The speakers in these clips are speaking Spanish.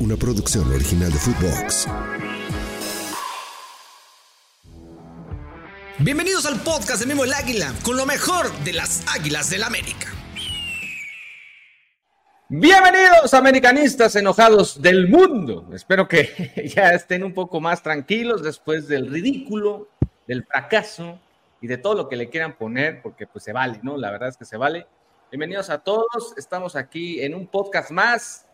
una producción original de Footbox. Bienvenidos al podcast de Memo el Águila, con lo mejor de las Águilas del América. Bienvenidos americanistas enojados del mundo. Espero que ya estén un poco más tranquilos después del ridículo, del fracaso y de todo lo que le quieran poner, porque pues se vale, ¿no? La verdad es que se vale. Bienvenidos a todos, estamos aquí en un podcast más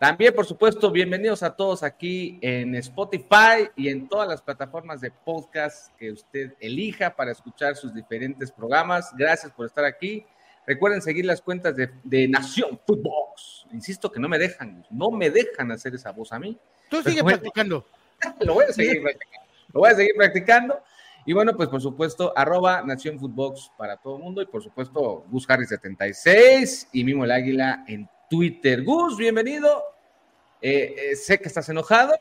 también, por supuesto, bienvenidos a todos aquí en Spotify y en todas las plataformas de podcast que usted elija para escuchar sus diferentes programas. Gracias por estar aquí. Recuerden seguir las cuentas de, Nación Footbox. Insisto que no me dejan, no me dejan hacer esa voz a mí. Tú sigue practicando. Lo voy a seguir practicando. Lo voy a seguir practicando. Y bueno, pues por supuesto, arroba Nación Footbox para todo el mundo y por supuesto, Gus Harry 76 y Mimo el Águila en Twitter. Gus, bienvenido. Eh, eh, sé que estás enojado,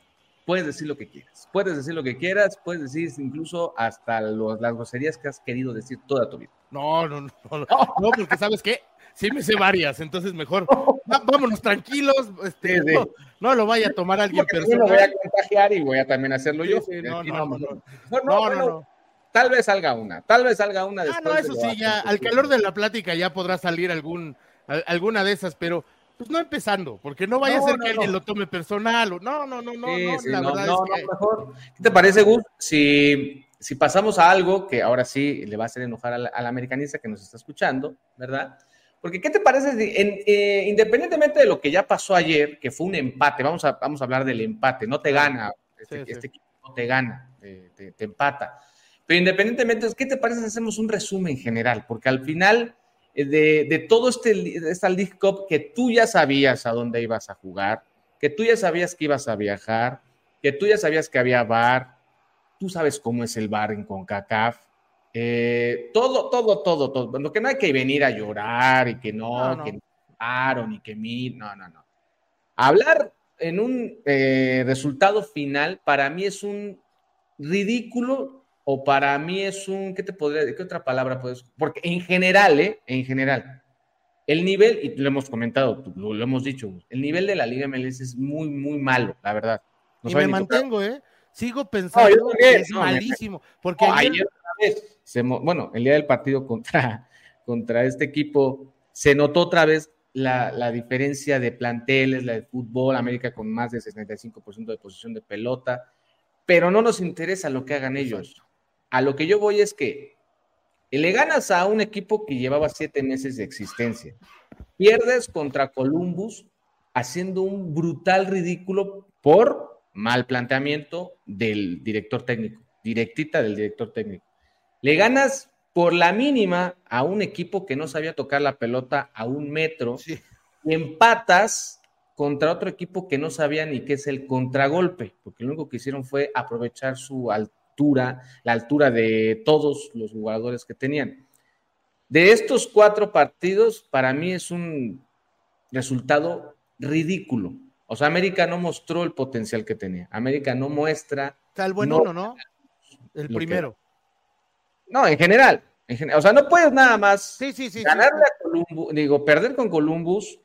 puedes decir lo que quieras. Puedes decir lo que quieras, puedes decir incluso hasta las groserías que has querido decir toda tu vida. No, no, no, no, no porque sabes qué, sí me sé varias, entonces mejor vámonos tranquilos, este, No, lo vaya a tomar alguien personal. Yo lo voy a contagiar y voy a también hacerlo yo. no, no, no, no, no, Tal vez salga una, tal vez salga una después. Ah, no, eso sí, ya, al calor de la plática ya podrá salir algún, alguna de esas, pero pues no empezando, porque no vaya a ser que alguien lo tome personal. O, no, no, no, no, la verdad es que... mejor. ¿Qué te parece, Gus? Si, si pasamos a algo que ahora sí le va a hacer enojar al, al americanista que nos está escuchando, ¿verdad? Porque, ¿qué te parece? Eh, independientemente de lo que ya pasó ayer, que fue un empate, vamos a, vamos a hablar del empate, no te gana, este, este equipo no te gana, te, te, empata. Pero independientemente, ¿qué te parece si hacemos un resumen general? Porque al final eh, de, todo este esta League Cup que tú ya sabías a dónde ibas a jugar, que tú ya sabías que ibas a viajar, que tú ya sabías que había bar, tú sabes cómo es el bar en CONCACAF, eh, todo, todo, todo, todo. Lo que no hay que venir a llorar y que no, que no y que mil, no, no, no. Hablar en un eh, resultado final para mí es un ridículo o para mí es un, ¿qué te podría decir? ¿Qué otra palabra puedes? Porque en general, ¿eh? En general, el nivel, y lo hemos comentado, lo, hemos dicho, el nivel de la Liga MLS es muy, muy malo, la verdad. y me mantengo, ¿eh? Sigo pensando que es malísimo. Porque ayer, bueno, el día del partido contra, contra este equipo, se notó otra vez la, la, diferencia de planteles, la de fútbol, América con más de 65% de posición de pelota, pero no nos interesa lo que hagan ellos. A lo que yo voy es que le ganas a un equipo que llevaba siete meses de existencia. Pierdes contra Columbus haciendo un brutal ridículo por mal planteamiento del director técnico, directita del director técnico. Le ganas por la mínima a un equipo que no sabía tocar la pelota a un metro y empatas contra otro equipo que no sabía ni qué es el contragolpe, porque lo único que hicieron fue aprovechar su altura la altura de todos los jugadores que tenían. De estos cuatro partidos, para mí es un resultado ridículo. O sea, América no mostró el potencial que tenía. América no muestra. El buen uno, ¿no? El primero. No, en general, O sea, no puedes nada más sí, sí, sí, ganarle a Columbus, digo, perder con Columbus,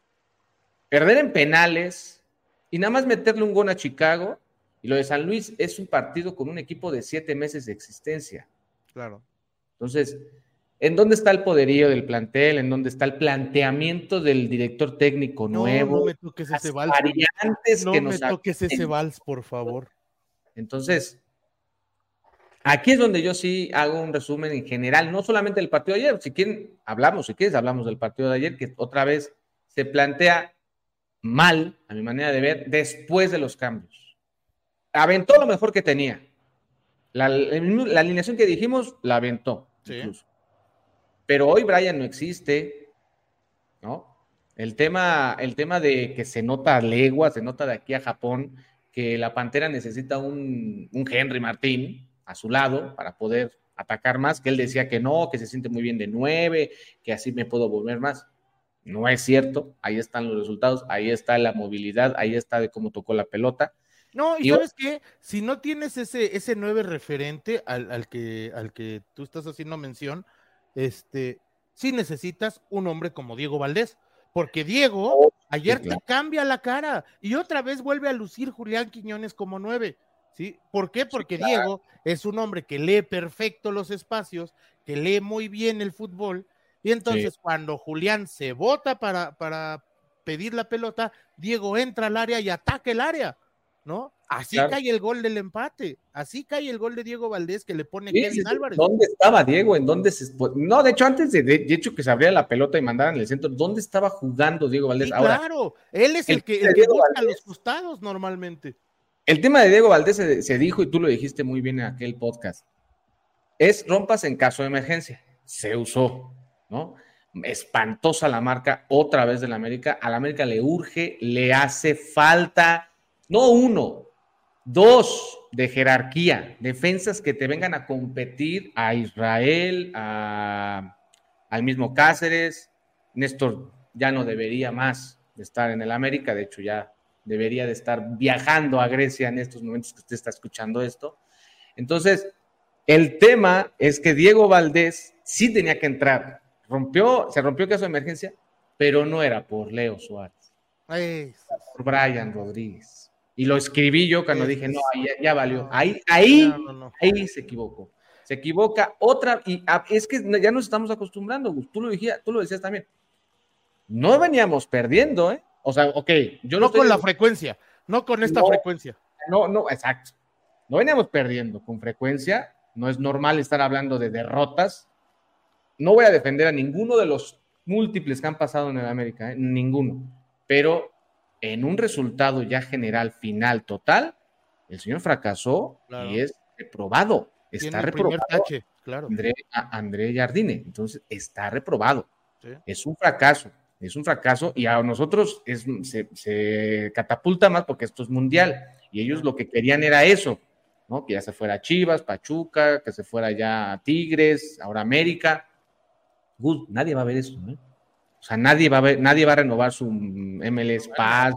perder en penales y nada más meterle un gol a Chicago y lo de San Luis es un partido con un equipo de siete meses de existencia. Claro. Entonces, ¿en dónde está el poderío del plantel? ¿En dónde está el planteamiento del director técnico nuevo? No me toques ese vals. Variantes no que me toques ese vals, por favor. Entonces, aquí es donde yo sí hago un resumen en general, no solamente del partido de ayer, si quieren, hablamos, si quieres, hablamos del partido de ayer, que otra vez se plantea mal, a mi manera de ver, después de los cambios aventó lo mejor que tenía. La, alineación que dijimos, la aventó. Pero hoy Brian no existe, ¿no? El tema, el tema de que se nota legua, se nota de aquí a Japón, que la Pantera necesita un, un Henry Martín a su lado para poder atacar más, que él decía que no, que se siente muy bien de nueve, que así me puedo volver más. No es cierto, ahí están los resultados, ahí está la movilidad, ahí está de cómo tocó la pelota. No, y, sabes qué, si no tienes ese, ese nueve referente al, que, al que tú estás haciendo mención, este, sí necesitas un hombre como Diego Valdés, porque Diego, Ayer te cambia la cara y otra vez vuelve a lucir Julián Quiñones como nueve. ¿Sí? ¿Por qué? Porque Diego es un hombre que lee perfecto los espacios, que lee muy bien el fútbol, y entonces cuando Julián se bota para, para pedir la pelota, Diego entra al área y ataca el área, ¿no? Así cae el gol del empate, así cae el gol de Diego Valdés que le pone Kevin Álvarez. ¿Dónde estaba Diego? ¿En dónde se No, de hecho, antes de, de, hecho que se abría la pelota y mandaran el centro, ¿dónde estaba jugando Diego Valdés? Ahora, claro, él es el, que, el que busca los costados normalmente. El tema de Diego Valdés se, dijo y tú lo dijiste muy bien en aquel podcast. Es rompas en caso de emergencia. Se usó, ¿no? Espantosa la marca otra vez del América. A la América le urge, le hace falta, no uno, Dos, de jerarquía, defensas que te vengan a competir a Israel, al mismo Cáceres. Néstor ya no debería más de estar en el América, de hecho ya debería de estar viajando a Grecia en estos momentos que usted está escuchando esto. Entonces, el tema es que Diego Valdés sí tenía que entrar. Rompió, se rompió el caso de emergencia, pero no era por Leo Suárez. Por Brian Rodríguez. Y lo escribí yo cuando dije, no, ya, valió. Ahí, ahí, ahí se equivocó. Se equivoca otra, y es que ya nos estamos acostumbrando, Tú lo, decías, tú lo decías también. No veníamos perdiendo, ¿eh? O sea, ok, yo no. con la frecuencia, no con esta frecuencia. No, no, exacto. No veníamos perdiendo con frecuencia. No es normal estar hablando de derrotas. No voy a defender a ninguno de los múltiples que han pasado en el América, ¿eh? ninguno. Pero en un resultado ya general, final, total, el señor fracasó y es reprobado. Está reprobado. claro. André, Jardine. Entonces, está reprobado. Es un fracaso. Es un fracaso y a nosotros se, catapulta más porque esto es mundial y ellos lo que querían era eso, ¿no? Que ya se fuera Chivas, Pachuca, que se fuera ya Tigres, ahora América. nadie va a ver eso, ¿no? O sea, nadie va a, ver, nadie va a renovar su MLS Pass.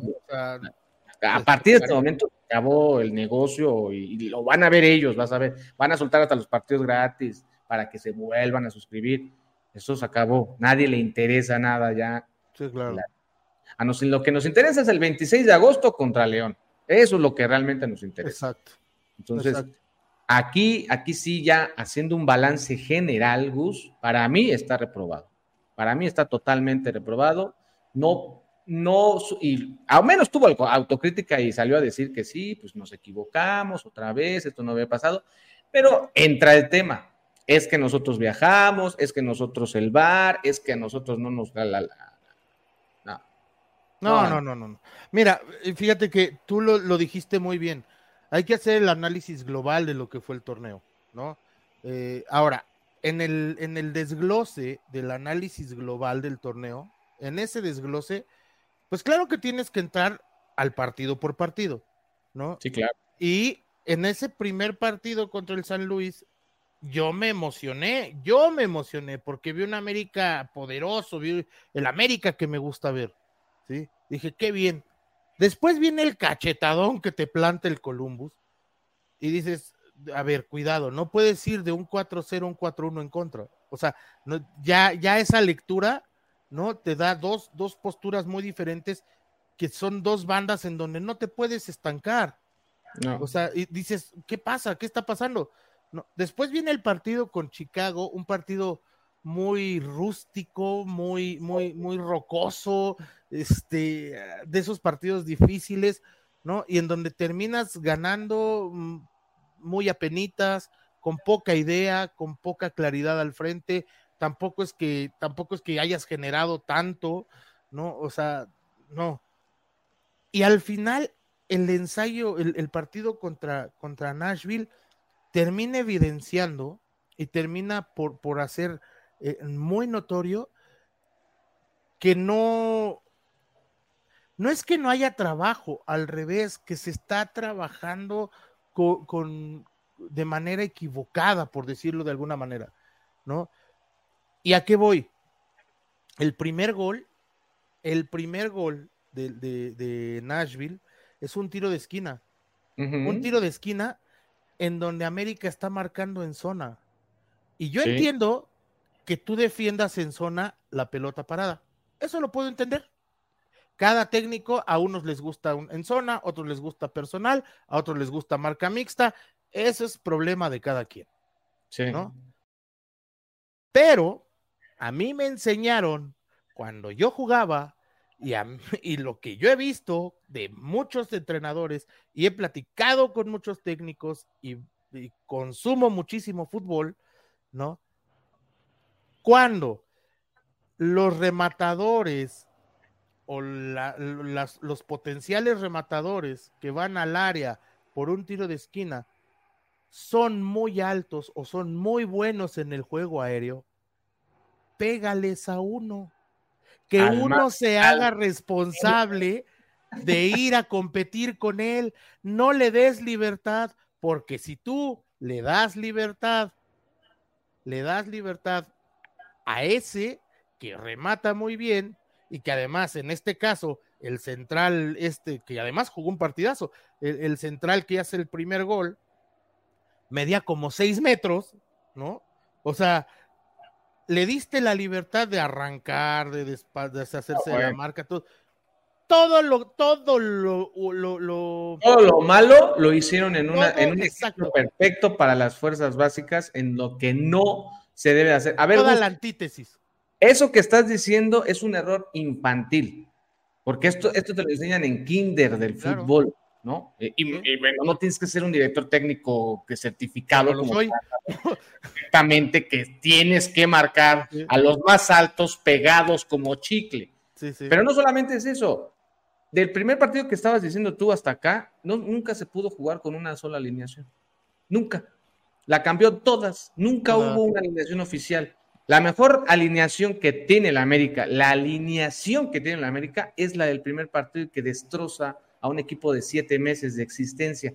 A partir de este momento acabó el negocio y, lo van a ver ellos, vas a ver. Van a soltar hasta los partidos gratis para que se vuelvan a suscribir. Eso se acabó. Nadie le interesa nada ya. Sí, claro. A nos, lo que nos interesa es el 26 de agosto contra León. Eso es lo que realmente nos interesa. Exacto. Entonces, aquí, aquí sí ya haciendo un balance general, Gus, para mí está reprobado. Para mí está totalmente reprobado. No, no, y al menos tuvo autocrítica y salió a decir que sí, pues nos equivocamos otra vez, esto no había pasado. Pero entra el tema. Es que nosotros viajamos, es que nosotros el bar, es que a nosotros no nos da la, no. No, no, no, no. Mira, fíjate que tú lo, lo, dijiste muy bien. Hay que hacer el análisis global de lo que fue el torneo, ¿no? Eh, ahora, en el, en el desglose del análisis global del torneo, en ese desglose, pues claro que tienes que entrar al partido por partido, ¿no? Sí, claro. Y en ese primer partido contra el San Luis, yo me emocioné, yo me emocioné porque vi un América poderoso, vi el América que me gusta ver, ¿sí? Dije, qué bien. Después viene el cachetadón que te planta el Columbus y dices, a ver, cuidado, no puedes ir de un 4-0 a un 4-1 en contra. O sea, ya, ya esa lectura, ¿no? Te da dos, dos posturas muy diferentes que son dos bandas en donde no te puedes estancar. O sea, y dices, ¿qué pasa? ¿Qué está pasando? No. Después viene el partido con Chicago, un partido muy rústico, muy, muy, muy rocoso, este, de esos partidos difíciles, ¿no? Y en donde terminas ganando mm, muy apenitas, con poca idea, con poca claridad al frente, tampoco es que, tampoco es que hayas generado tanto, ¿no? O sea, no. Y al final, el ensayo, el, partido contra, contra Nashville termina evidenciando y termina por, por hacer eh, muy notorio que no, no es que no haya trabajo, al revés, que se está trabajando con, de manera equivocada, por decirlo de alguna manera, ¿no? ¿Y a qué voy? El primer gol, el primer gol de, Nashville es un tiro de esquina. Un tiro de esquina en donde América está marcando en zona. Y yo entiendo que tú defiendas en zona la pelota parada. Eso lo puedo entender. Cada técnico, a unos les gusta en zona, a otros les gusta personal, a otros les gusta marca mixta. Ese es problema de cada quien. Sí. ¿no? Pero a mí me enseñaron cuando yo jugaba y, y, lo que yo he visto de muchos entrenadores y he platicado con muchos técnicos y, consumo muchísimo fútbol, ¿no? Cuando los rematadores o los potenciales rematadores que van al área por un tiro de esquina son muy altos o son muy buenos en el juego aéreo, pégales a uno. Que uno se haga responsable de ir a competir con él. No le des libertad, porque si tú le das libertad, le das libertad a ese que remata muy bien y que además en este caso el central este que además jugó un partidazo, el, el central que hace el primer gol medía como seis metros, ¿no? O sea, le diste la libertad de arrancar, de, deshacerse de la marca, todo. Todo lo, todo lo, lo, todo lo malo lo hicieron en, una, en un exacto. perfecto para las fuerzas básicas, en lo que no se debe hacer. A ver, Toda la antítesis. Eso que estás diciendo es un error infantil, porque esto, esto te lo enseñan en kinder del fútbol. ¿no? Y, bueno, no tienes que ser un director técnico que certificado como soy. exactamente que tienes que marcar a los más altos pegados como chicle. Pero no solamente es eso. Del primer partido que estabas diciendo tú hasta acá, no, nunca se pudo jugar con una sola alineación. Nunca. La cambió todas. Nunca hubo una alineación oficial. La mejor alineación que tiene la América, la alineación que tiene la América es la del primer partido que destroza a un equipo de siete meses de existencia,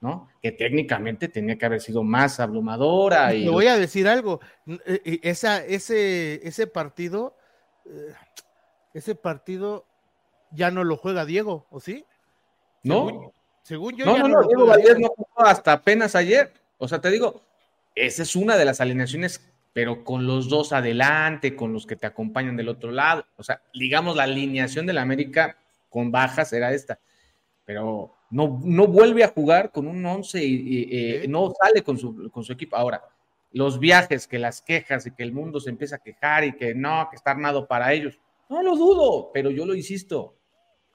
¿no? Que técnicamente tenía que haber sido más abrumadora. Y... voy a decir algo, eh, eh, esa, ese, ese partido, eh, ese partido ya no lo juega Diego, ¿o sí? No. Según, yo. No, no, no, Diego Valdés no jugó hasta apenas ayer. O sea, te digo, esa es una de las alineaciones pero con los dos adelante, con los que te acompañan del otro lado. O sea, digamos, la alineación de la América con bajas era esta pero no, no vuelve a jugar con un 11 y, eh, no sale con su, con su equipo. Ahora, los viajes, que las quejas y que el mundo se empieza a quejar y que no, que está armado para ellos, no lo dudo, pero yo lo insisto.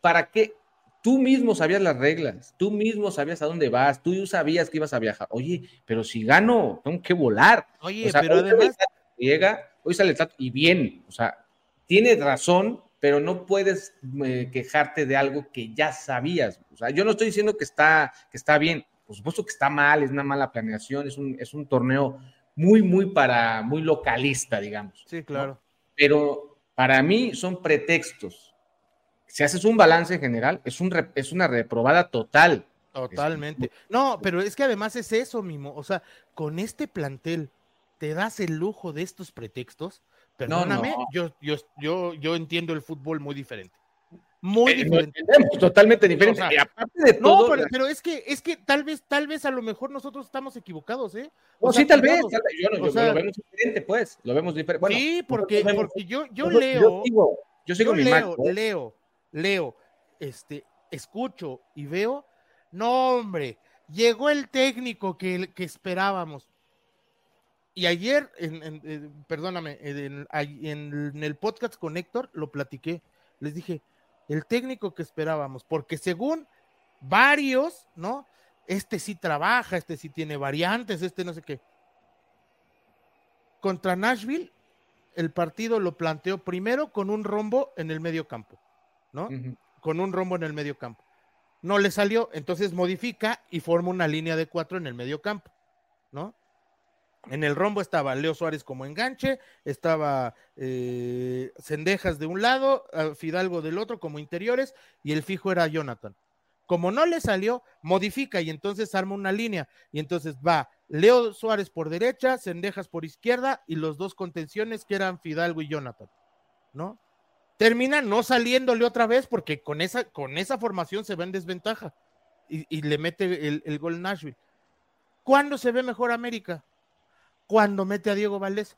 ¿Para qué? Tú mismo sabías las reglas, tú mismo sabías a dónde vas, tú sabías que ibas a viajar. Oye, pero si gano, tengo que volar. Oye, pero además. Llega, hoy sale el y bien, o sea, tiene razón pero no puedes eh, quejarte de algo que ya sabías. O sea, yo no estoy diciendo que está, que está bien, por supuesto que está mal, es una mala planeación, es un, es un torneo muy, muy para, muy localista, digamos. Sí, claro. Pero para mí son pretextos. Si haces un balance general, es, un, es una reprobada total. Totalmente. No, pero es que además es eso mismo. O sea, con este plantel, ¿te das el lujo de estos pretextos? Perdóname, Yo, yo, yo, yo entiendo el fútbol muy diferente. Muy eh, diferente. totalmente diferente. y aparte de todo, no, pero, es que, es que tal vez, tal vez a lo mejor nosotros estamos equivocados, ¿eh? O sí, tal vez, yo, lo vemos diferente, pues, lo vemos diferente. sí, porque, porque yo, yo leo, yo sigo, mi leo, leo, leo, este, escucho y veo, no, hombre, llegó el técnico que, que esperábamos y ayer, en, perdóname, en, el podcast con Héctor lo platiqué. Les dije, el técnico que esperábamos, porque según varios, ¿no? Este sí trabaja, este sí tiene variantes, este no sé qué. Contra Nashville, el partido lo planteó primero con un rombo en el medio campo, ¿no? Con un rombo en el medio campo. No le salió, entonces modifica y forma una línea de cuatro en el medio campo, ¿no? En el rombo estaba Leo Suárez como enganche, estaba eh, Cendejas de un lado, Fidalgo del otro como interiores y el fijo era Jonathan. Como no le salió, modifica y entonces arma una línea y entonces va Leo Suárez por derecha, Cendejas por izquierda y los dos contenciones que eran Fidalgo y Jonathan, ¿no? Termina no saliéndole otra vez porque con esa, con esa formación se ve en desventaja y, le mete el, el gol Nashville. ¿Cuándo se ve mejor América? cuando mete a Diego Valdés.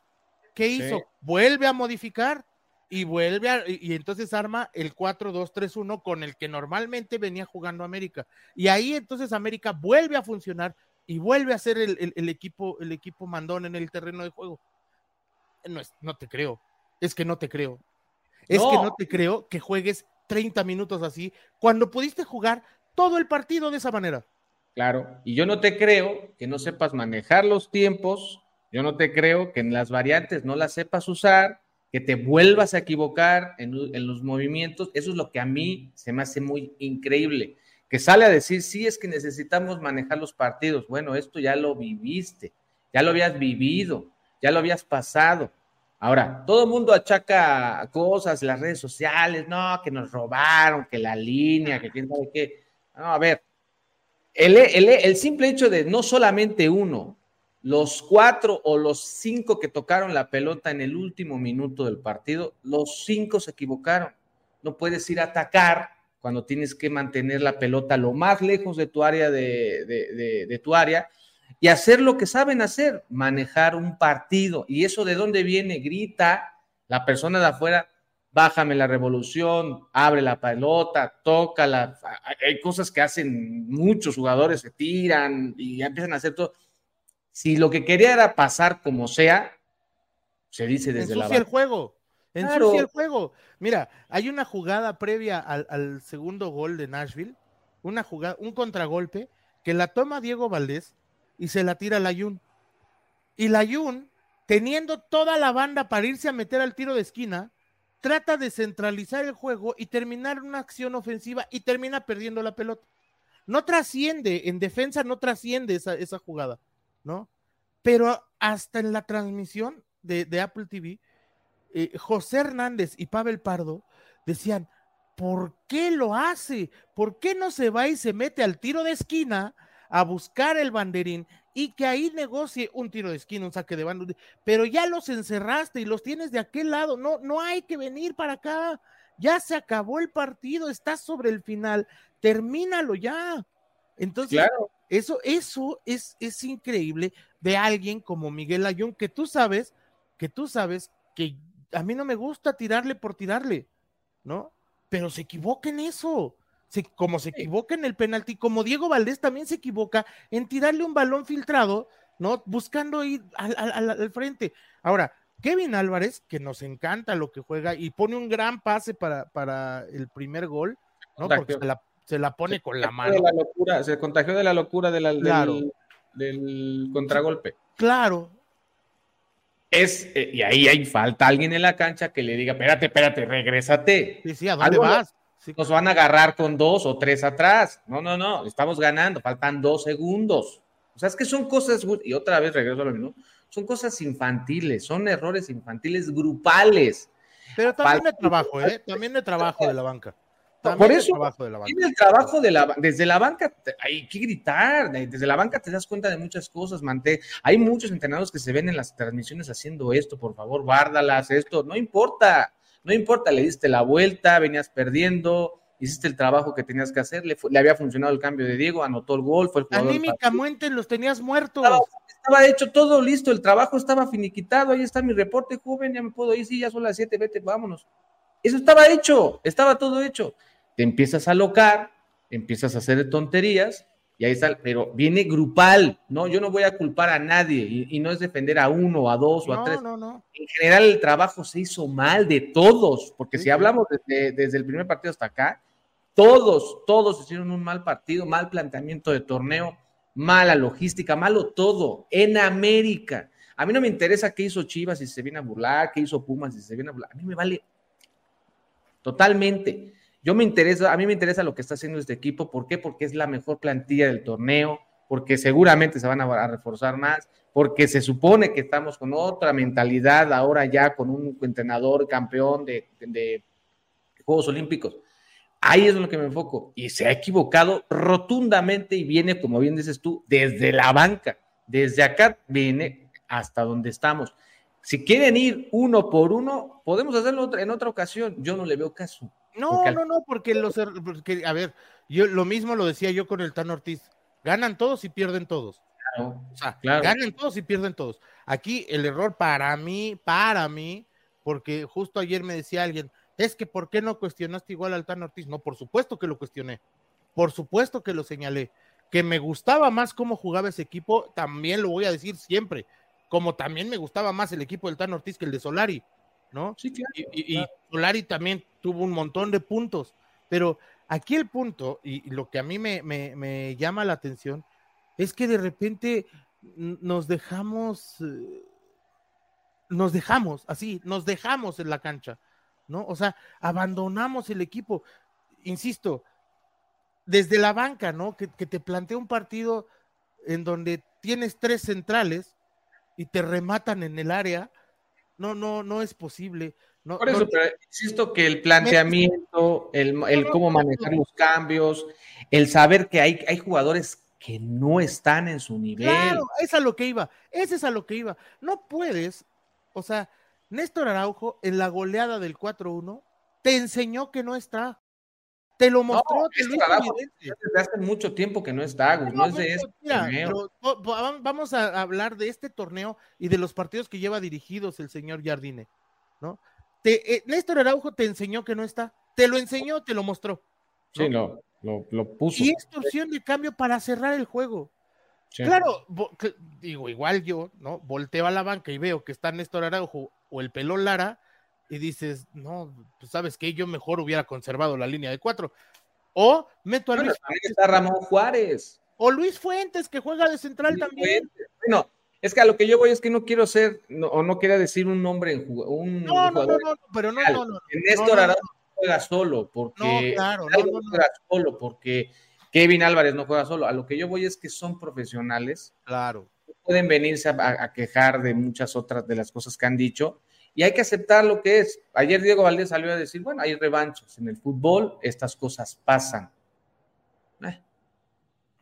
¿Qué hizo? Vuelve a modificar y vuelve a, y, entonces arma el 4-2-3-1 con el que normalmente venía jugando América. Y ahí entonces América vuelve a funcionar y vuelve a ser el, equipo, el equipo mandón en el terreno de juego. No, es, no te creo, es que no te creo. Es que no te creo que juegues 30 minutos así cuando pudiste jugar todo el partido de esa manera. Claro, y yo no te creo que no sepas manejar los tiempos, yo no te creo que en las variantes no las sepas usar, que te vuelvas a equivocar en, los movimientos, eso es lo que a mí se me hace muy increíble, que sale a decir, sí, es que necesitamos manejar los partidos, bueno, esto ya lo viviste, ya lo habías vivido, ya lo habías pasado. Ahora, todo el mundo achaca cosas, las redes sociales, no, que nos robaron, que la línea, que quién sabe qué. No, a ver, el, el simple hecho de no solamente uno, los cuatro o los cinco que tocaron la pelota en el último minuto del partido, los cinco se equivocaron. No puedes ir a atacar cuando tienes que mantener la pelota lo más lejos de tu área de, tu área y hacer lo que saben hacer, manejar un partido. ¿Y eso de dónde viene? Grita la persona de afuera, bájame la revolución, abre la pelota, tócala. Hay cosas que hacen muchos jugadores, se tiran y empiezan a hacer todo si lo que quería era pasar como sea, se dice desde Ensucia el juego. Ensucia el juego. Mira, hay una jugada previa al, segundo gol de Nashville, una jugada, un contragolpe, que la toma Diego Valdés y se la tira a Layun. Y Layun, teniendo toda la banda para irse a meter al tiro de esquina, trata de centralizar el juego y terminar una acción ofensiva y termina perdiendo la pelota. No trasciende, en defensa no trasciende esa, esa jugada. ¿no? Pero hasta en la transmisión de, Apple TV, eh, José Hernández y Pavel Pardo decían, ¿por qué lo hace? ¿Por qué no se va y se mete al tiro de esquina a buscar el banderín y que ahí negocie un tiro de esquina, un saque de banda? Pero ya los encerraste y los tienes de aquel lado, no, no hay que venir para acá. Ya se acabó el partido, estás sobre el final, termínalo ya. Entonces, claro. Eso, eso es, es increíble de alguien como Miguel Ayun, que tú sabes, que tú sabes que a mí no me gusta tirarle por tirarle, ¿no? Pero se equivoca en eso. Como se equivoca en el penalti, como Diego Valdés también se equivoca en tirarle un balón filtrado, ¿no? Buscando ir al, frente. Ahora, Kevin Álvarez, que nos encanta lo que juega y pone un gran pase para, para el primer gol, ¿no? Porque se la, se la pone con la mano. la locura, se contagió de la locura de del, contragolpe. Claro. Es, eh, y ahí hay falta alguien en la cancha que le diga, espérate, espérate, regrésate. Sí, sí, ¿a dónde vas? Nos van a agarrar con dos o tres atrás. No, no, no, estamos ganando, faltan dos segundos. O sea, es que son cosas, y otra vez regreso a lo mismo, son cosas infantiles, son errores infantiles grupales. Pero también de trabajo, ¿eh? También de trabajo de la banca. Por eso, tiene el trabajo de la, desde la banca, hay que gritar, desde la banca te das cuenta de muchas cosas, Mante. Hay muchos entrenadores que se ven en las transmisiones haciendo esto, por favor, guárdalas, esto, no importa, no importa, le diste la vuelta, venías perdiendo, hiciste el trabajo que tenías que hacer, le, había funcionado el cambio de Diego, anotó el gol, fue el jugador. Anímicamente los tenías muertos. Estaba, hecho todo listo, el trabajo estaba finiquitado, ahí está mi reporte, joven, ya me puedo ir, sí, ya son las siete, vete, vámonos. Eso estaba hecho, estaba todo hecho te empiezas a locar, empiezas a hacer tonterías y ahí está, pero viene grupal, ¿no? Yo no voy a culpar a nadie y, no es defender a uno, a dos o a tres. No, no. En general el trabajo se hizo mal de todos, porque si hablamos desde, desde, el primer partido hasta acá, todos, todos hicieron un mal partido, mal planteamiento de torneo, mala logística, malo todo, en América. A mí no me interesa qué hizo Chivas si se viene a burlar, qué hizo Pumas si se viene a burlar. A mí me vale totalmente. Yo me interesa, a mí me interesa lo que está haciendo este equipo. ¿Por qué? Porque es la mejor plantilla del torneo, porque seguramente se van a, reforzar más, porque se supone que estamos con otra mentalidad ahora ya con un entrenador campeón de, Juegos Olímpicos. Ahí es en lo que me enfoco. Y se ha equivocado rotundamente y viene, como bien dices tú, desde la banca. Desde acá viene hasta donde estamos. Si quieren ir uno por uno, podemos hacerlo en otra ocasión. Yo no le veo caso. No, no, no, porque los, er, porque, a ver, yo lo mismo lo decía yo con el Tan Ortiz, ganan todos y pierden todos. Claro, o sea, ganan todos y pierden todos. Aquí el error para mí, para mí, porque justo ayer me decía alguien, es que ¿por qué no cuestionaste igual al Tan Ortiz? No, por supuesto que lo cuestioné, por supuesto que lo señalé. Que me gustaba más cómo jugaba ese equipo, también lo voy a decir siempre, como también me gustaba más el equipo del Tan Ortiz que el de Solari, ¿no? Sí, claro. Y, y Solari también tuvo un montón de puntos, pero aquí el punto, y, lo que a mí me, me, llama la atención, es que de repente nos dejamos, eh, nos dejamos, así, nos dejamos en la cancha, ¿no? O sea, abandonamos el equipo. Insisto, desde la banca, ¿no? Que, que te plantea un partido en donde tienes tres centrales y te rematan en el área, no, no, no es posible. No, Por eso, no, pero insisto que el planteamiento, el, el cómo manejar los cambios, el saber que hay, hay jugadores que no están en su nivel. Claro, es a lo que iba, ese es a lo que iba. No puedes, o sea, Néstor Araujo en la goleada del 4-1 te enseñó que no está. Te lo mostró, no, te lo hizo evidente. Desde hace mucho tiempo que no está, no, no, es de este mira, pero, vamos a hablar de este torneo y de los partidos que lleva dirigidos el señor Jardine, ¿no? Te, eh, Néstor Araujo te enseñó que no está, te lo enseñó, te lo mostró. ¿no? Sí, no, lo, lo, puso. Y es torsión de cambio para cerrar el juego. Sí. Claro, digo, igual yo, ¿no? Volteo a la banca y veo que está Néstor Araujo o el pelón Lara y dices, no, pues sabes que yo mejor hubiera conservado la línea de cuatro. O meto a bueno, Luis Fuentes. Está Ramón Juárez. O Luis Fuentes, que juega de central Luis también. Fuentes. Bueno, es que a lo que yo voy es que no quiero ser, no, o no quería decir un nombre en un no, no, no, no, pero no, no, no. Néstor no, Araujo juega solo, porque no, claro, no, no, juega solo, porque Kevin Álvarez no juega solo. A lo que yo voy es que son profesionales. Claro. Pueden venirse a, a quejar de muchas otras de las cosas que han dicho y hay que aceptar lo que es. Ayer Diego Valdés salió a decir, bueno, hay revanchos en el fútbol, estas cosas pasan. Eh,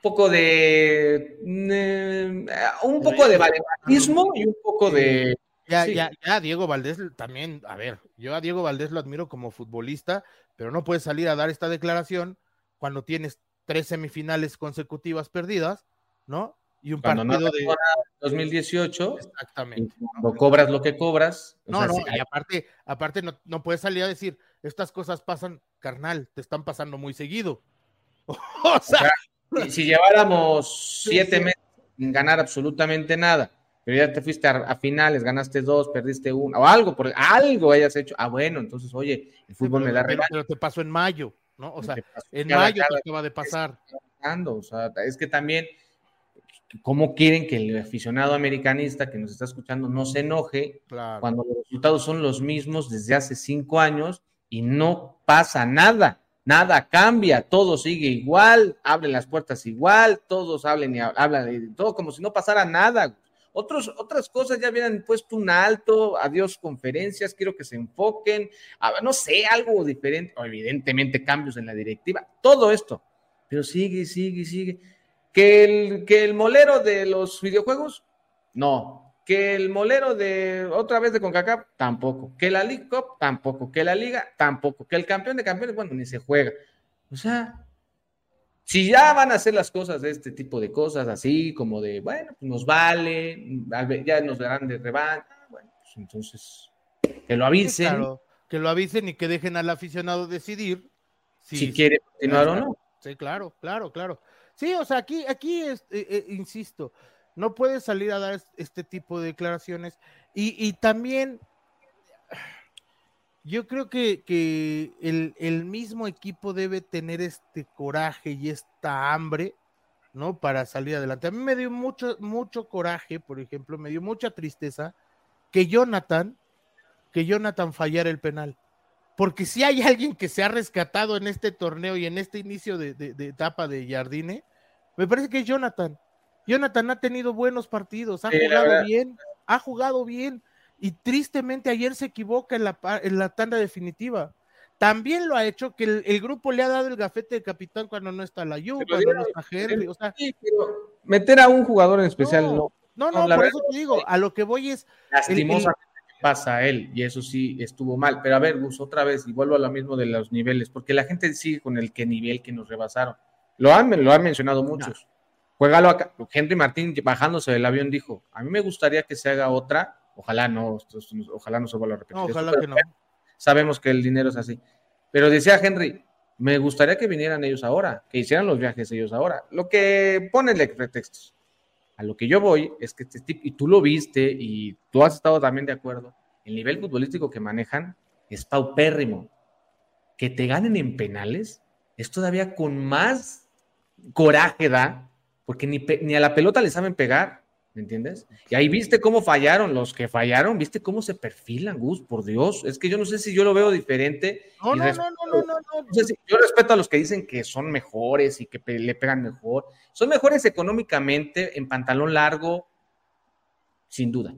poco de eh, un poco de valemadismo y un poco de ya, sí. ya, ya, Diego Valdés también, a ver, yo a Diego Valdés lo admiro como futbolista, pero no puedes salir a dar esta declaración cuando tienes tres semifinales consecutivas perdidas, ¿no? y un cuando partido no de 2018 exactamente cuando cobras lo que cobras no sea, no si... y aparte aparte no, no, puedes salir a decir estas cosas pasan carnal te están pasando muy seguido o sea, o sea si lleváramos siete sí, meses sin ganar absolutamente nada pero ya te fuiste a, a, finales ganaste dos perdiste uno o algo por algo hayas hecho ah bueno entonces oye el fútbol pero, me da pero, pero te pasó en mayo no o sea en cada, mayo te acaba de pasar o sea es que también ¿Cómo quieren que el aficionado americanista que nos está escuchando no se enoje claro. cuando los resultados son los mismos desde hace cinco años y no pasa nada? Nada cambia, todo sigue igual, abren las puertas igual, todos hablen y hablan todo como si no pasara nada. Otros, otras cosas ya habían puesto un alto, adiós conferencias, quiero que se enfoquen, no sé, algo diferente, o evidentemente cambios en la directiva, todo esto, pero sigue, sigue, sigue ¿Que el, ¿Que el molero de los videojuegos? No. ¿Que el molero de otra vez de CONCACAF? Tampoco. ¿Que la League Cup? Tampoco. ¿Que la Liga? Tampoco. ¿Que el campeón de campeones? Bueno, ni se juega. O sea, si ya van a hacer las cosas de este tipo de cosas, así como de, bueno, pues nos vale, ya nos darán de revancha, bueno, pues entonces que lo avisen. Claro, que lo avisen y que dejen al aficionado decidir si, si quiere continuar o no. Sí, claro, claro, claro. Sí, o sea, aquí, aquí es, eh, eh, insisto, no puedes salir a dar este tipo de declaraciones. Y, y también, yo creo que, que el, el, mismo equipo debe tener este coraje y esta hambre, ¿no? Para salir adelante. A mí me dio mucho, mucho coraje, por ejemplo, me dio mucha tristeza que Jonathan, que Jonathan fallara el penal porque si hay alguien que se ha rescatado en este torneo y en este inicio de, de, de, etapa de Jardine, me parece que es Jonathan. Jonathan ha tenido buenos partidos, ha sí, jugado bien, ha jugado bien y tristemente ayer se equivoca en la, en la tanda definitiva. También lo ha hecho que el, el, grupo le ha dado el gafete de capitán cuando no está la Yu, cuando no está Henry. O sea, sí, meter a un jugador en especial no. No, no, no por eso te digo, a lo que voy es. Lastimosa pasa a él, y eso sí estuvo mal. Pero a ver, Gus, otra vez, y vuelvo a lo mismo de los niveles, porque la gente sigue con el que nivel que nos rebasaron. Lo han, lo han mencionado muchos. No. Juégalo acá. Henry Martín, bajándose del avión, dijo: A mí me gustaría que se haga otra, Ojalá no, ojalá no se vuelva a repetir. No, ojalá que no. Sabemos que el dinero es así. Pero decía Henry, me gustaría que vinieran ellos ahora, que hicieran los viajes ellos ahora. Lo que ponenle pretextos. A lo que yo voy es que este tipo, y tú lo viste y tú has estado también de acuerdo, el nivel futbolístico que manejan es paupérrimo. Que te ganen en penales es todavía con más coraje da, porque ni, ni a la pelota le saben pegar, ¿me entiendes? Y ahí viste cómo fallaron los que fallaron, viste cómo se perfilan, Gus, por Dios. Es que yo no sé si yo lo veo diferente. No, no, no, no, no, no, yo respeto a los que dicen que son mejores y que le pegan mejor. Son mejores económicamente en pantalón largo, sin duda.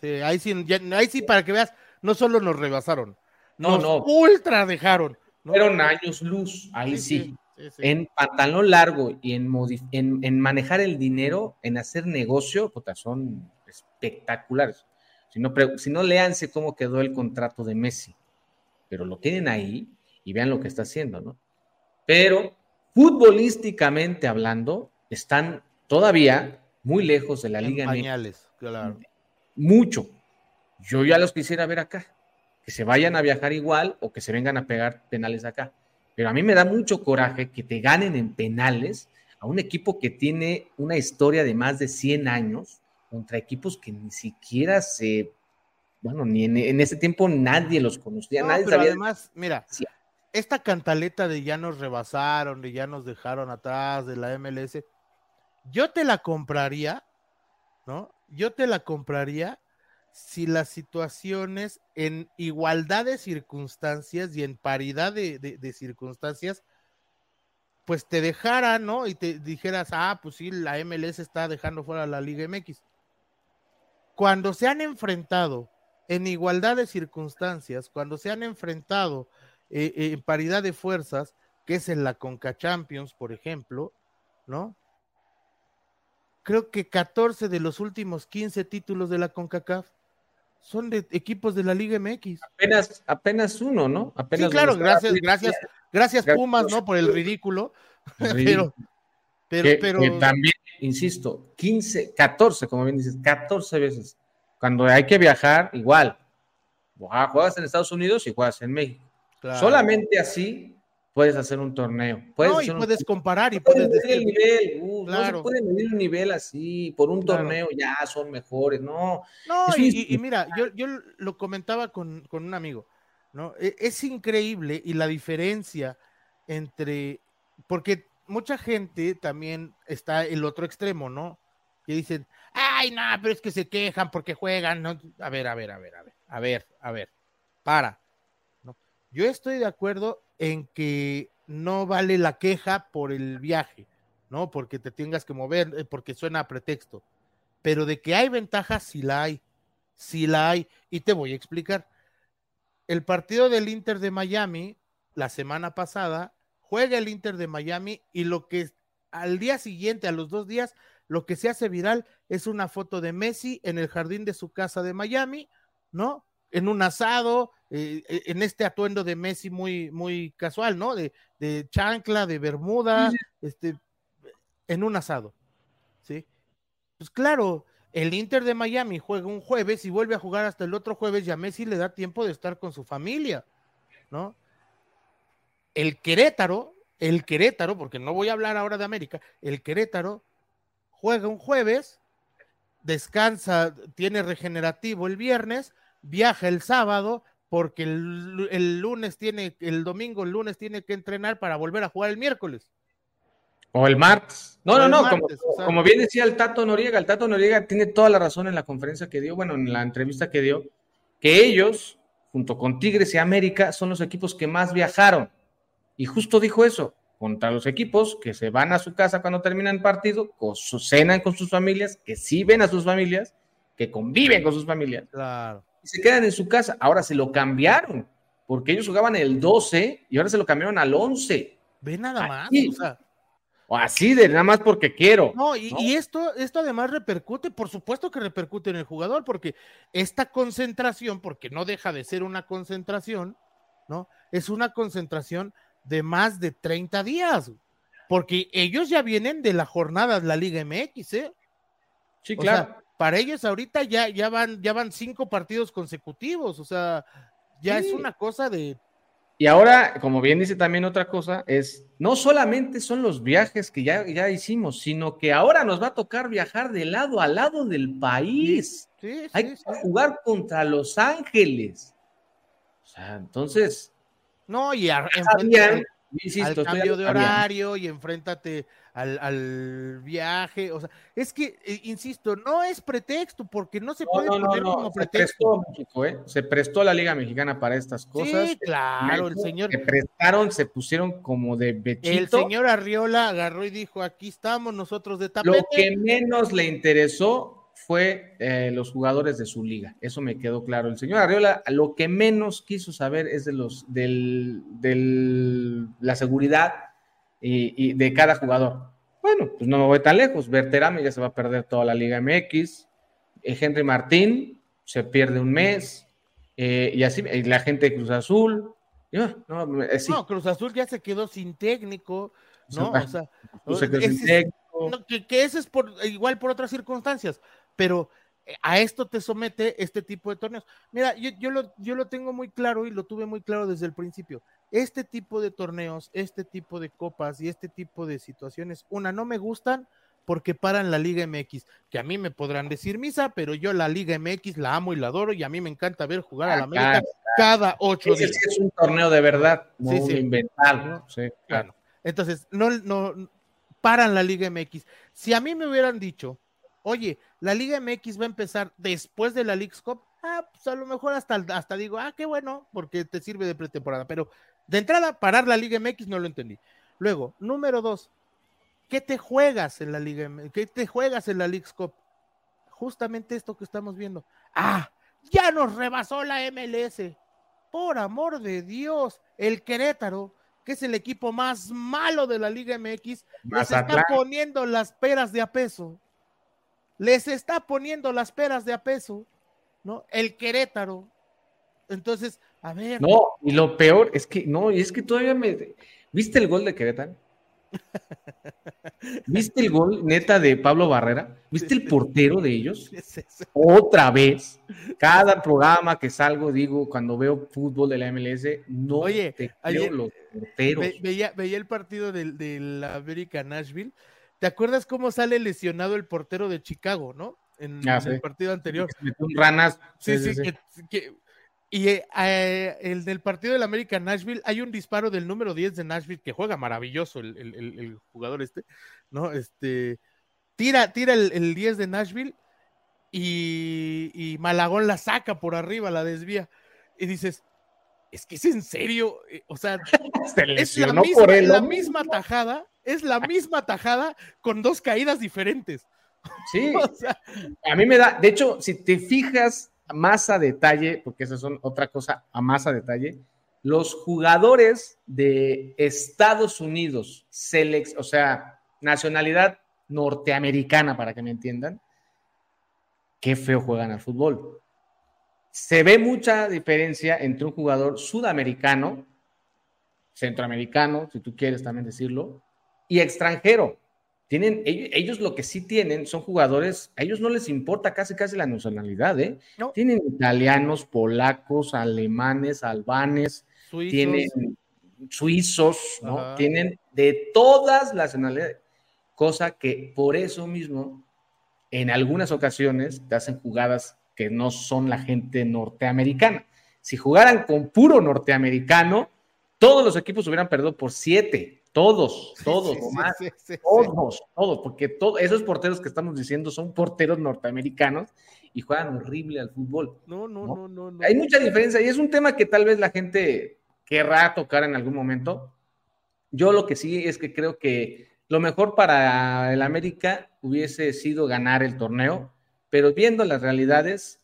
Sí, ahí sí, ahí sí para que veas, no solo nos rebasaron, no, no. ultra dejaron. Fueron años luz, ahí sí. En pantalón largo y en, en, manejar el dinero, en hacer negocio, puta, son espectaculares. Si no, si no, léanse cómo quedó el contrato de Messi. Pero lo tienen ahí y vean lo que está haciendo, ¿no? Pero futbolísticamente hablando, están todavía muy lejos de la Liga pañales, claro. Mucho. Yo ya los quisiera ver acá que se vayan a viajar igual o que se vengan a pegar penales acá. Pero a mí me da mucho coraje que te ganen en penales a un equipo que tiene una historia de más de 100 años contra equipos que ni siquiera se, bueno, ni en, ese tiempo nadie los conocía, nadie pero Además, mira, esta cantaleta de ya nos rebasaron, de ya nos dejaron atrás de la MLS, yo te la compraría, ¿no? Yo te la compraría si las situaciones en igualdad de circunstancias y en paridad de, circunstancias, pues te dejaran, ¿no? Y te dijeras, ah, pues sí, la MLS está dejando fuera la Liga MX. Cuando se han enfrentado en igualdad de circunstancias, cuando se han enfrentado eh, eh, en paridad de fuerzas, que es en la Conca Champions, por ejemplo, ¿no? Creo que 14 de los últimos 15 títulos de la CONCACAF son de equipos de la Liga MX. Apenas, apenas uno, ¿no? Apenas sí, claro, gracias, gracias, gracias Pumas, ¿no? Por el ridículo. pero, pero, pero. también, insisto, 15, 14, como bien dices, 14 veces. Cuando hay que viajar, igual. Juegas en Estados Unidos y juegas en México. Solamente así puedes hacer un torneo. Puedes no, y puedes comparar y puedes, decir el nivel. Uh, no se puede medir un nivel así, por un torneo ya son mejores, no. No, y, mira, yo, yo lo comentaba con, un amigo, ¿no? E, es increíble y la diferencia entre, porque mucha gente también está el otro extremo, ¿no? Que dicen, ay, no, pero es que se quejan porque juegan, ¿no? A ver, a ver, a ver, a ver, a ver, a ver, para. Yo estoy de acuerdo en que no vale la queja por el viaje, ¿no? Porque te tengas que mover, eh, porque suena a pretexto. Pero de que hay ventajas, sí la hay. Sí la hay. Y te voy a explicar. El partido del Inter de Miami, la semana pasada, juega el Inter de Miami y lo que al día siguiente, a los dos días, lo que se hace viral es una foto de Messi en el jardín de su casa de Miami, ¿no? En un asado, eh, eh, en este atuendo de Messi muy, muy casual, ¿no? De, chancla, de bermuda, este, en un asado, ¿sí? Pues claro, el Inter de Miami juega un jueves y vuelve a jugar hasta el otro jueves y a Messi le da tiempo de estar con su familia, ¿no? El Querétaro, el Querétaro, porque no voy a hablar ahora de América, el Querétaro juega un jueves, descansa, tiene regenerativo el viernes, viaja el sábado, porque el, lunes tiene, el domingo, el lunes tiene que entrenar para volver a jugar el miércoles. O el martes. No, no, no, como, bien decía el Tato Noriega, el Tato Noriega tiene toda la razón en la conferencia que dio, bueno, en la entrevista que dio, que ellos, junto con Tigres y América, son los equipos que más viajaron. Y justo dijo eso, contra los equipos que se van a su casa cuando terminan el partido, cenan con sus familias, que sí ven a sus familias, que conviven con sus familias. Claro se quedan en su casa. Ahora se lo cambiaron, porque ellos jugaban el 12 y ahora se lo cambiaron al 11. Ve nada más, o así de nada más porque quiero. No, y, esto, esto además repercute, por supuesto que repercute en el jugador, porque esta concentración, porque no deja de ser una concentración, ¿no? Es una concentración de más de 30 días, porque ellos ya vienen de la jornada de la Liga MX, ¿eh? Sí, claro para ellos ahorita ya, ya van, ya van cinco partidos consecutivos, o sea, ya es una cosa de. Y ahora, como bien dice también otra cosa, es no solamente son los viajes que ya, ya hicimos, sino que ahora nos va a tocar viajar de lado a lado del país. Hay que jugar contra Los Ángeles. O sea, entonces. No, y a, al cambio de horario y enfréntate al, viaje. O sea, es que, eh, insisto, no es pretexto, porque no se puede poner como pretexto. Se prestó, ¿eh? se prestó la Liga Mexicana para estas cosas. Sí, claro, el señor. Se prestaron, se pusieron como de bechito. El señor Arriola agarró y dijo: aquí estamos nosotros de tapete. Lo que menos le interesó fue eh, los jugadores de su liga. Eso me quedó claro. El señor Arriola lo que menos quiso saber es de los del, la seguridad y, de cada jugador. Bueno, pues no me voy tan lejos. Berterame ya se va a perder toda la Liga MX. Eh, Henry Martín se pierde un mes. Eh, y así, la gente de Cruz Azul. no, Cruz Azul ya se quedó sin técnico. ¿no? O sea, que, que, ese es por, igual por otras circunstancias pero eh, a esto te somete este tipo de torneos. Mira, yo, lo, yo lo tengo muy claro y lo tuve muy claro desde el principio. Este tipo de torneos, este tipo de copas y este tipo de situaciones, una, no me gustan porque paran la Liga MX, que a mí me podrán decir misa, pero yo la Liga MX la amo y la adoro y a mí me encanta ver jugar a la América cada ocho días. Es un torneo de verdad, no sí, sí. Sí, claro. Entonces, no, no, paran la Liga MX. Si a mí me hubieran dicho, oye, la Liga MX va a empezar después de la League's Cup, ah, pues a lo mejor hasta, hasta digo, ah, qué bueno, porque te sirve de pretemporada, pero de entrada, parar la Liga MX no lo entendí. Luego, número dos, ¿qué te juegas en la Liga MX? ¿Qué te juegas en la League's Cup? Justamente esto que estamos viendo. Ah, ya nos rebasó la MLS. Por amor de Dios, el Querétaro, que es el equipo más malo de la Liga MX, nos está poniendo las peras de a peso les está poniendo las peras de a peso, ¿no? El Querétaro. Entonces, a ver. No, y lo peor es que, no, y es que todavía me. ¿Viste el gol de Querétaro? ¿Viste el gol neta de Pablo Barrera? ¿Viste el portero de ellos? Otra vez. Cada programa que salgo, digo, cuando veo fútbol de la MLS, no Oye, te los porteros. veía, el partido del, del América Nashville ¿Te acuerdas cómo sale lesionado el portero de Chicago, no? En, ah, el partido anterior. Ranas. Sí, sí, Que, y eh, el del partido del América Nashville, hay un disparo del número 10 de Nashville que juega maravilloso el, jugador este, ¿no? Este, tira, tira el, 10 de Nashville y, Malagón la saca por arriba, la desvía. Y dices, es que es en serio, eh, o sea, es la misma, la misma tajada es la misma tajada con dos caídas diferentes. Sí, a mí me da, de hecho, si te fijas más a detalle, porque esas son otra cosa a más a detalle, los jugadores de Estados Unidos, Selex, o sea, nacionalidad norteamericana, para que me entiendan, qué feo juegan al fútbol. Se ve mucha diferencia entre un jugador sudamericano, centroamericano, si tú quieres también decirlo, y extranjero. Tienen, ellos, lo que sí tienen son jugadores, a ellos no les importa casi casi la nacionalidad, ¿eh? Tienen italianos, polacos, alemanes, albanes, tienen suizos, ¿no? Tienen de todas las nacionalidades, cosa que por eso mismo en algunas ocasiones te hacen jugadas que no son la gente norteamericana. Si jugaran con puro norteamericano, todos los equipos hubieran perdido por siete. Todos, todos, todos, todos, porque todos esos porteros que estamos diciendo son porteros norteamericanos y juegan horrible al fútbol. No, no, no, no, no. Hay mucha diferencia y es un tema que tal vez la gente querrá tocar en algún momento. Yo lo que sí es que creo que lo mejor para el América hubiese sido ganar el torneo, pero viendo las realidades,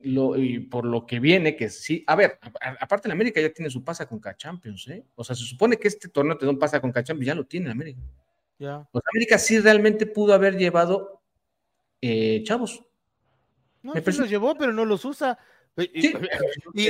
y por lo que viene, que sí, a ver, aparte la América ya tiene su pasa con K-Champions, ¿eh? O sea, se supone que este torneo te da un pasa con K-Champions, ya lo tiene América. Ya. Pues América sí realmente pudo haber llevado eh, chavos. No, sí los llevó, pero no los usa. Y,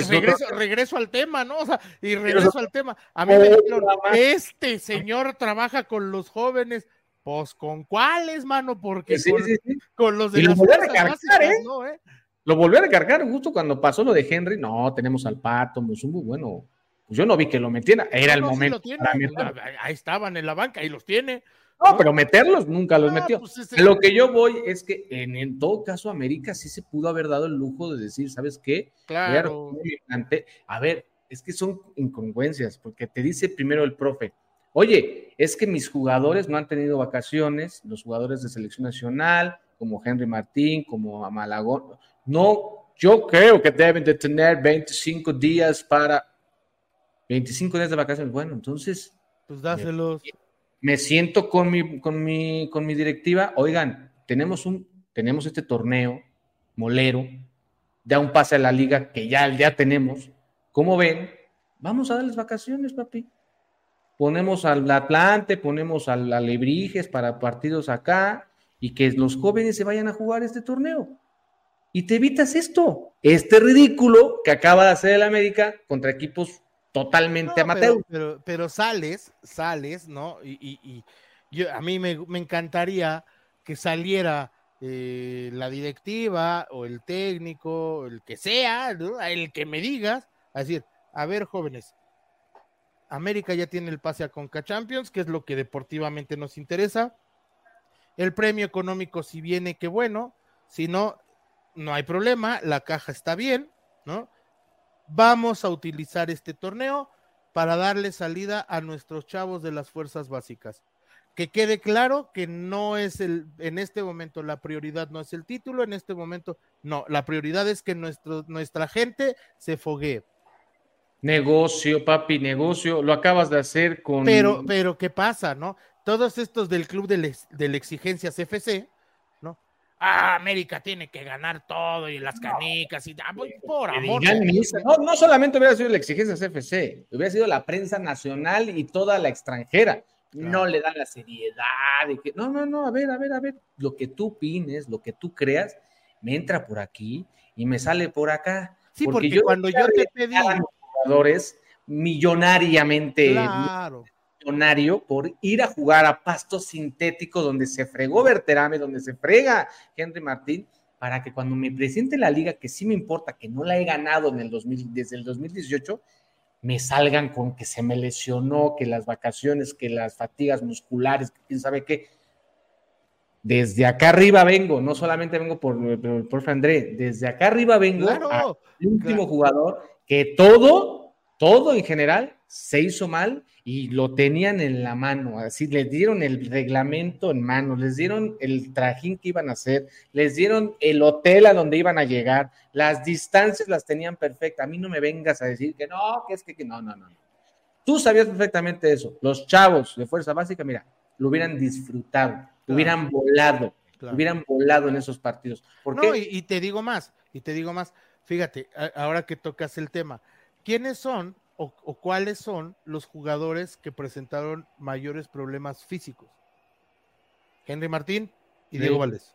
regreso, regreso, al tema, ¿no? O sea, y regreso al tema. A mí me dijeron, este señor trabaja con los jóvenes. Pues con cuáles, mano, porque Sí, con, sí, sí. con los de Y lo las volvió a fuerzas recargar, ¿eh? no, ¿eh? Lo volvió a recargar justo cuando pasó lo de Henry. No, tenemos al Pato, Musumbu. Bueno, pues yo no vi que lo metiera. Era el No, momento. lo tiene, para pues, ahí estaban en la banca y los tiene. No, pero meterlos nunca los Ah, metió. pues, ese- A lo que yo voy es que en, en todo caso América sí se pudo haber dado el lujo de decir, ¿sabes qué? A Claro. A ver, es que son incongruencias, porque te dice primero el profe, oye, es que mis jugadores no han tenido vacaciones, los jugadores de selección nacional, como Henry Martín, como Malagón, no, yo creo que deben de tener 25 días para 25 días de vacaciones. Bueno, entonces Pues dáselos. me siento con mi, con mi, con mi directiva, oigan, tenemos, un, tenemos este torneo molero, da un pase a la liga que ya, ya tenemos, ¿cómo ven? Vamos a darles vacaciones, papi. Ponemos al Atlante, ponemos al Alebrijes para partidos acá y que los jóvenes se vayan a jugar este torneo. Y te evitas esto, este ridículo que acaba de hacer el América contra equipos totalmente No, amateur. pero, pero, pero sales, sales, ¿no? Y, y- y yo, a mí me, me encantaría que saliera eh, la directiva o el técnico, el que sea, ¿no? el que me digas, a decir, a ver, jóvenes, América ya tiene el pase a Conca Champions, que es lo que deportivamente nos interesa. El premio económico, si viene, qué bueno. Si no, no hay problema. La caja está bien, ¿no? Vamos a utilizar este torneo para darle salida a nuestros chavos de las fuerzas básicas. Que quede claro que no es el, en este momento la prioridad no es el título, en este momento no, la prioridad es que nuestro, nuestra gente se foguee. Negocio, papi, negocio. Lo acabas de hacer con. Pero, pero, ¿qué pasa, no? Todos estos del club de, la- de la exigencia CFC, ¿no? Ah, América tiene que ganar todo y las canicas y ah, pues, por amor. No, no solamente hubiera sido la exigencia CFC, hubiera sido la prensa nacional y toda la extranjera. No le dan la seriedad. de que, no, no, no, a ver, a ver, a ver. Lo que tú opines, lo que tú creas, me entra por aquí y me sale por acá. Sí, porque, yo cuando yo te pedí, jugadores millonariamente claro, millonario por ir a jugar a pasto sintético donde se fregó Berterame, donde se frega Henry Martín, para que cuando me presente la liga, que sí me importa, que no la he ganado en el 2000, desde el 2018, me salgan con que se me lesionó, que las vacaciones, que las fatigas musculares, que quién sabe qué. Desde acá arriba vengo, no solamente vengo por, por, por André, desde acá arriba vengo claro. último Claro. jugador que todo, todo en general se hizo mal y lo tenían en la mano, así les dieron el reglamento en mano, les dieron el trajín que iban a hacer, les dieron el hotel a donde iban a llegar, las distancias las tenían perfectas. A mí no me vengas a decir que no, que es que, que no, no, no. Tú sabías perfectamente eso. Los chavos de fuerza básica, mira, lo hubieran disfrutado, hubieran volado, Claro. hubieran volado en esos partidos. ¿Por No, qué? y, y te digo más, y te digo más, fíjate, ahora que tocas el tema, ¿quiénes son o, o cuáles son los jugadores que presentaron mayores problemas físicos? Henry Martín y Sí. Diego Valdés.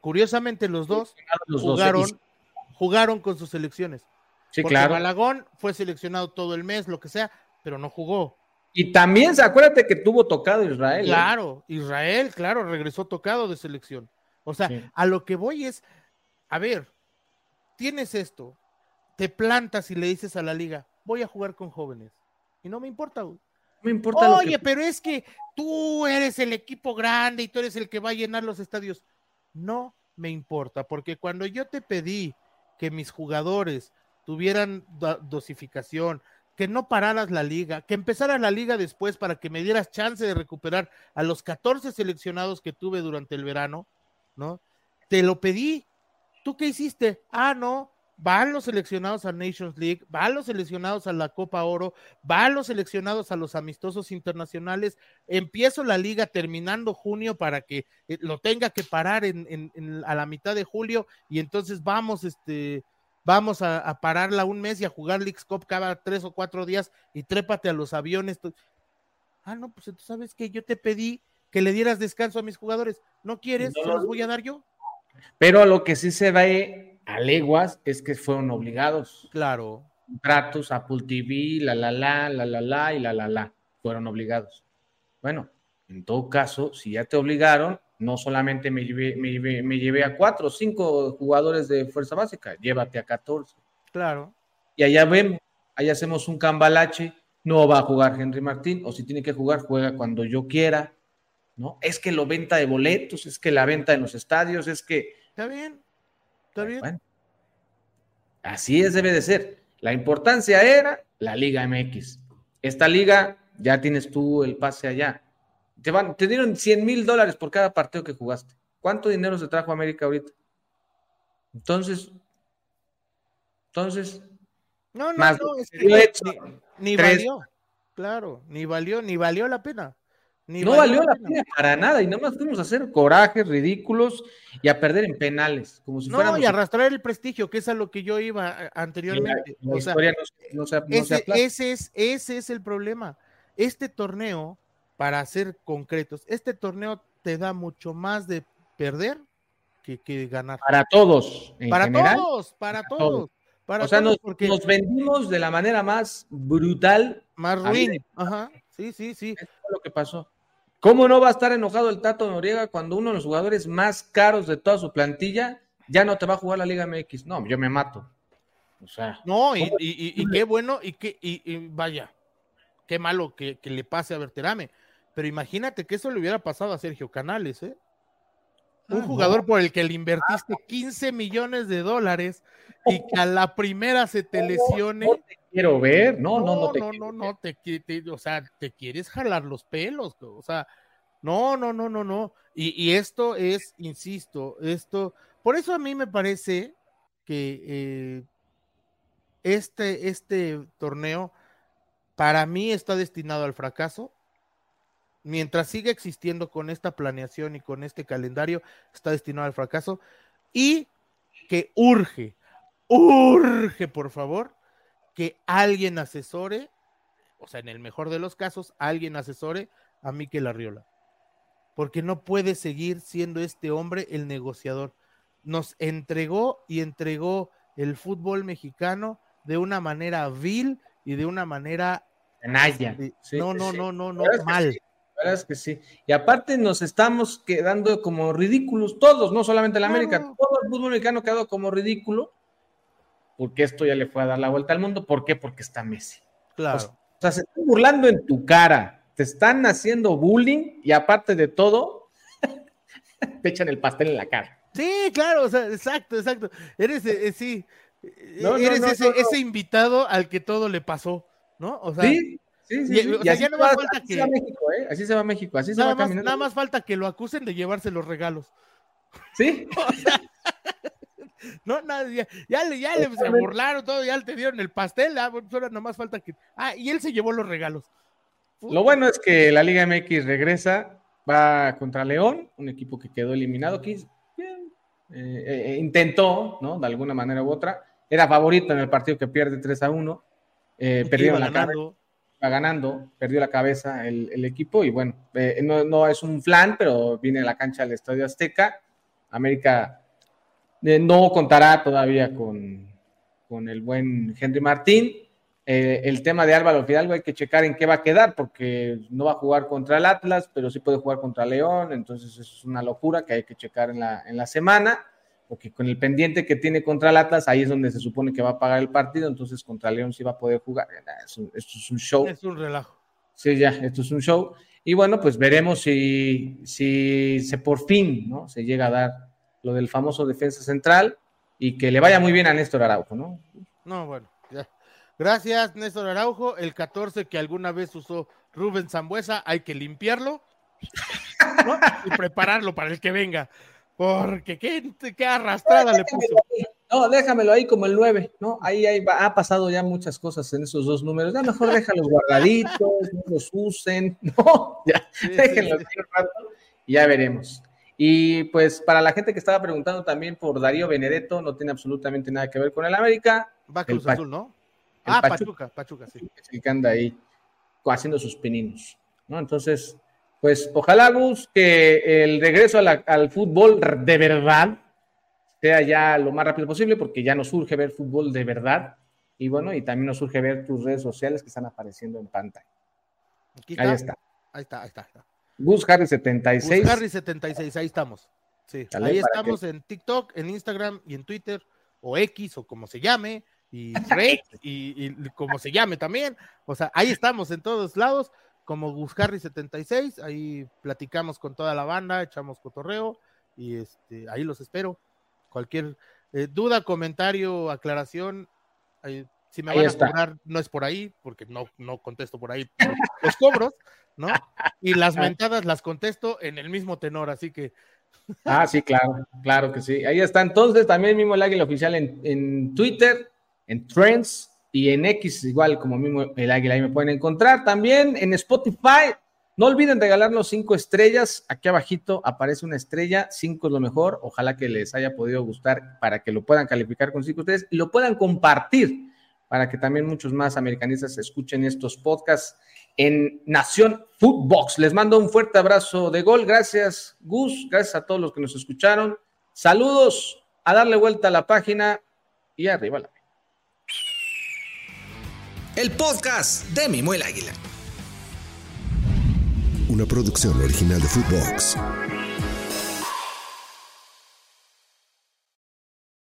Curiosamente, los dos Los jugaron, jugaron con sus selecciones. Sí, porque claro. Malagón fue seleccionado todo el mes, lo que sea, pero no jugó. Y también, acuérdate que tuvo tocado Israel. ¿eh? Claro, Israel, claro, regresó tocado de selección. O sea, Sí. a lo que voy es, a ver, tienes esto, te plantas y le dices a la liga, voy a jugar con jóvenes. Y no me importa, me importa Oye, que- pero es que tú eres el equipo grande y tú eres el que va a llenar los estadios. No me importa, porque cuando yo te pedí que mis jugadores tuvieran do- dosificación, que no pararas la liga, que empezara la liga después para que me dieras chance de recuperar a los 14 seleccionados que tuve durante el verano, ¿no? Te lo pedí. ¿Tú qué hiciste? Ah, no, van los seleccionados a Nations League, van los seleccionados a la Copa Oro, van los seleccionados a los amistosos internacionales. Empiezo la liga terminando junio para que eh, lo tenga que parar en, en- en- a la mitad de julio y entonces vamos, este, vamos a, a pararla un mes y a jugar Leagues Cup cada tres o cuatro días y trépate a los aviones. Ah, no, pues tú sabes que yo te pedí que le dieras descanso a mis jugadores. ¿No quieres? No, ¿Se los voy a dar yo? Pero a lo que sí se ve a leguas es que fueron obligados. Claro. Contratos, Apple TV, la la la, la la la y la la la. Fueron obligados. Bueno, En todo caso, si ya te obligaron, no solamente me llevé, me llevé, me llevé a cuatro o cinco jugadores de fuerza básica, llévate a 14. Claro. Y allá vemos, ahí hacemos un cambalache, no va a jugar Henry Martín, o si tiene que jugar, juega cuando yo quiera, ¿no? Es que lo venta de boletos, es que la venta en los estadios, es que... Está bien, está bien. Bueno, así es, debe de ser. La importancia era la Liga MX. Esta liga, ya tienes tú el pase allá. Te, van, te dieron 100 mil dólares por cada partido que jugaste. ¿Cuánto dinero se trajo a América ahorita? Entonces, entonces, No, no, Más no, es que ni, ni valió. Claro, ni valió, ni valió la pena. Ni no valió la pena para nada y nada más fuimos a hacer corajes ridículos y a perder en penales, como si No, y arrastrar el prestigio, que es a lo que yo iba la, anteriormente. la O sea, historia no, se- no se, no se ese, es, ese es el problema. Este torneo, para ser concretos, este torneo te da mucho más de perder que, que ganar. para todos, en Para general. todos, para para todos. todos. Para o sea, todos, nos, porque nos vendimos de la manera más brutal. más ruin. Ajá, sí, sí, sí. Pasó. ¿Cómo no va a estar enojado el Tato Noriega cuando uno de los jugadores más caros de toda su plantilla ya no te va a jugar la Liga MX? No, yo me mato. O sea, No, y, qué bueno, y qué, y, vaya, qué malo que, que le pase a Berterame. Pero imagínate que eso le hubiera pasado a Sergio Canales, ¿eh? Un Ah, jugador por el que le invertiste 15 millones de dólares y que a la primera se te lesione. no te quiero ver. No, no, no, no, te no, no, te, te- o sea, te quieres jalar los pelos, o sea, no, no, no, no, no. Y, y esto es, insisto, esto, por eso a mí me parece que eh, este, este torneo para mí está destinado al fracaso. Mientras siga existiendo con esta planeación y con este calendario, está destinado al fracaso. Y que urge, urge, por favor, que alguien asesore, o sea, en el mejor de los casos, alguien asesore a Miquel Arriola. Porque no puede seguir siendo este hombre el negociador. Nos entregó y entregó el fútbol mexicano de una manera vil y de una manera Canalla. de- Sí, no, no, sí. no, no, no, que mal. sí, la verdad es que sí. Y aparte nos estamos quedando como ridículos todos, no solamente la América, todo el fútbol mexicano quedó como ridículo porque esto ya le fue a dar la vuelta al mundo. ¿Por qué? Porque está Messi. Claro. O sea, se están burlando en tu cara, te están haciendo bullying y aparte de todo, te echan el pastel en la cara. Sí, claro, o sea, exacto, exacto. Eres, eh, sí, No, eres no, ese, no, ese invitado al que todo le pasó, ¿no? O sea, Sí, sí, sí. y- sí. o Y sea, así ya se no más va- falta así que- se va México, ¿eh? Así se va México, así se va más, caminando. nada más falta que lo acusen de llevarse los regalos. Sí, No, nada, ya, ya le, ya le se burlaron todo, ya le te dieron el pastel, ah, bueno, ahora nada más falta que. Ah, y él se llevó los regalos. Lo bueno es que la Liga MX regresa, va contra León, un equipo que quedó eliminado, que eh, eh, intentó, ¿no? De alguna manera u otra. Era favorito en el partido que pierde 3 a 1. Eh, perdieron la cabeza, ganando. iba ganando, perdió la cabeza el, el equipo y bueno, eh, no, no es un flan, pero viene a la cancha del Estadio Azteca. América eh, no contará todavía con, con el buen Henry Martín. Eh, el tema de Álvaro Fidalgo hay que checar en qué va a quedar, porque no va a jugar contra el Atlas, pero sí puede jugar contra León, entonces eso es una locura que hay que checar en la, en la semana, porque con el pendiente que tiene contra el Atlas, ahí es donde se supone que va a pagar el partido, entonces contra León sí va a poder jugar. Es un- esto es un show. Es un relajo. Sí, ya, esto es un show. Y bueno, pues veremos si, si se por fin ¿no? se llega a dar lo del famoso defensa central y que le vaya muy bien a Néstor Araujo, ¿no? No, bueno, ya. Gracias, Néstor Araujo. El 14 que alguna vez usó Rubén Zambuesa, hay que limpiarlo ¿no? y prepararlo para el que venga. Porque qué, qué arrastrada le puso. No, déjamelo ahí como el 9, ¿no? Ahí, ahí va- ha pasado ya muchas cosas en esos dos números. Ya mejor déjalos guardaditos, no los usen, no, ya, Sí, déjenlos sí. ahí un rato y ya veremos. Y pues para la gente que estaba preguntando también por Darío Benedetto, no tiene absolutamente nada que ver con el América. Va Cruz El Pachu- Azul, ¿no? Ah, Pachuca. Pachuca, Pachuca, sí. el que anda ahí haciendo sus pininos, ¿no? Entonces, pues ojalá, Gus, que el regreso a la- al fútbol de verdad sea ya lo más rápido posible, porque ya nos surge ver fútbol de verdad. Y bueno, y también nos surge ver tus redes sociales que están apareciendo en pantalla. Aquí Ahí está. Ahí está, ahí está. ahí está. Gus Harry 76. Gus Harry 76, ahí estamos. Sí, ahí estamos en TikTok, en Instagram y en Twitter, o X, o como se llame, y Red, y, y, como se llame también. O sea, ahí estamos en todos lados, como Gus Harry 76, ahí platicamos con toda la banda, echamos cotorreo, y este, ahí los espero. Cualquier eh, duda, comentario, aclaración, ahí, si me van a cobrar, no es por ahí, porque no, no contesto por ahí los cobros, ¿no? Y las mentadas las contesto en el mismo tenor, así que. Ah, sí, claro, claro que sí. Ahí está. Entonces, también mismo el Águila Oficial en, en Twitter, en Trends y en X, igual como mismo el Águila, ahí me pueden encontrar. También en Spotify. No olviden regalarnos cinco estrellas. Aquí abajito aparece una estrella, cinco es lo mejor. Ojalá que les haya podido gustar para que lo puedan calificar con cinco ustedes y lo puedan compartir para que también muchos más americanistas escuchen estos podcasts en Nación Footbox. Les mando un fuerte abrazo de gol. Gracias, Gus. Gracias a todos los que nos escucharon. Saludos, a darle vuelta a la página y arriba la. El podcast de Mimo el Águila. Una producción original de Footbox.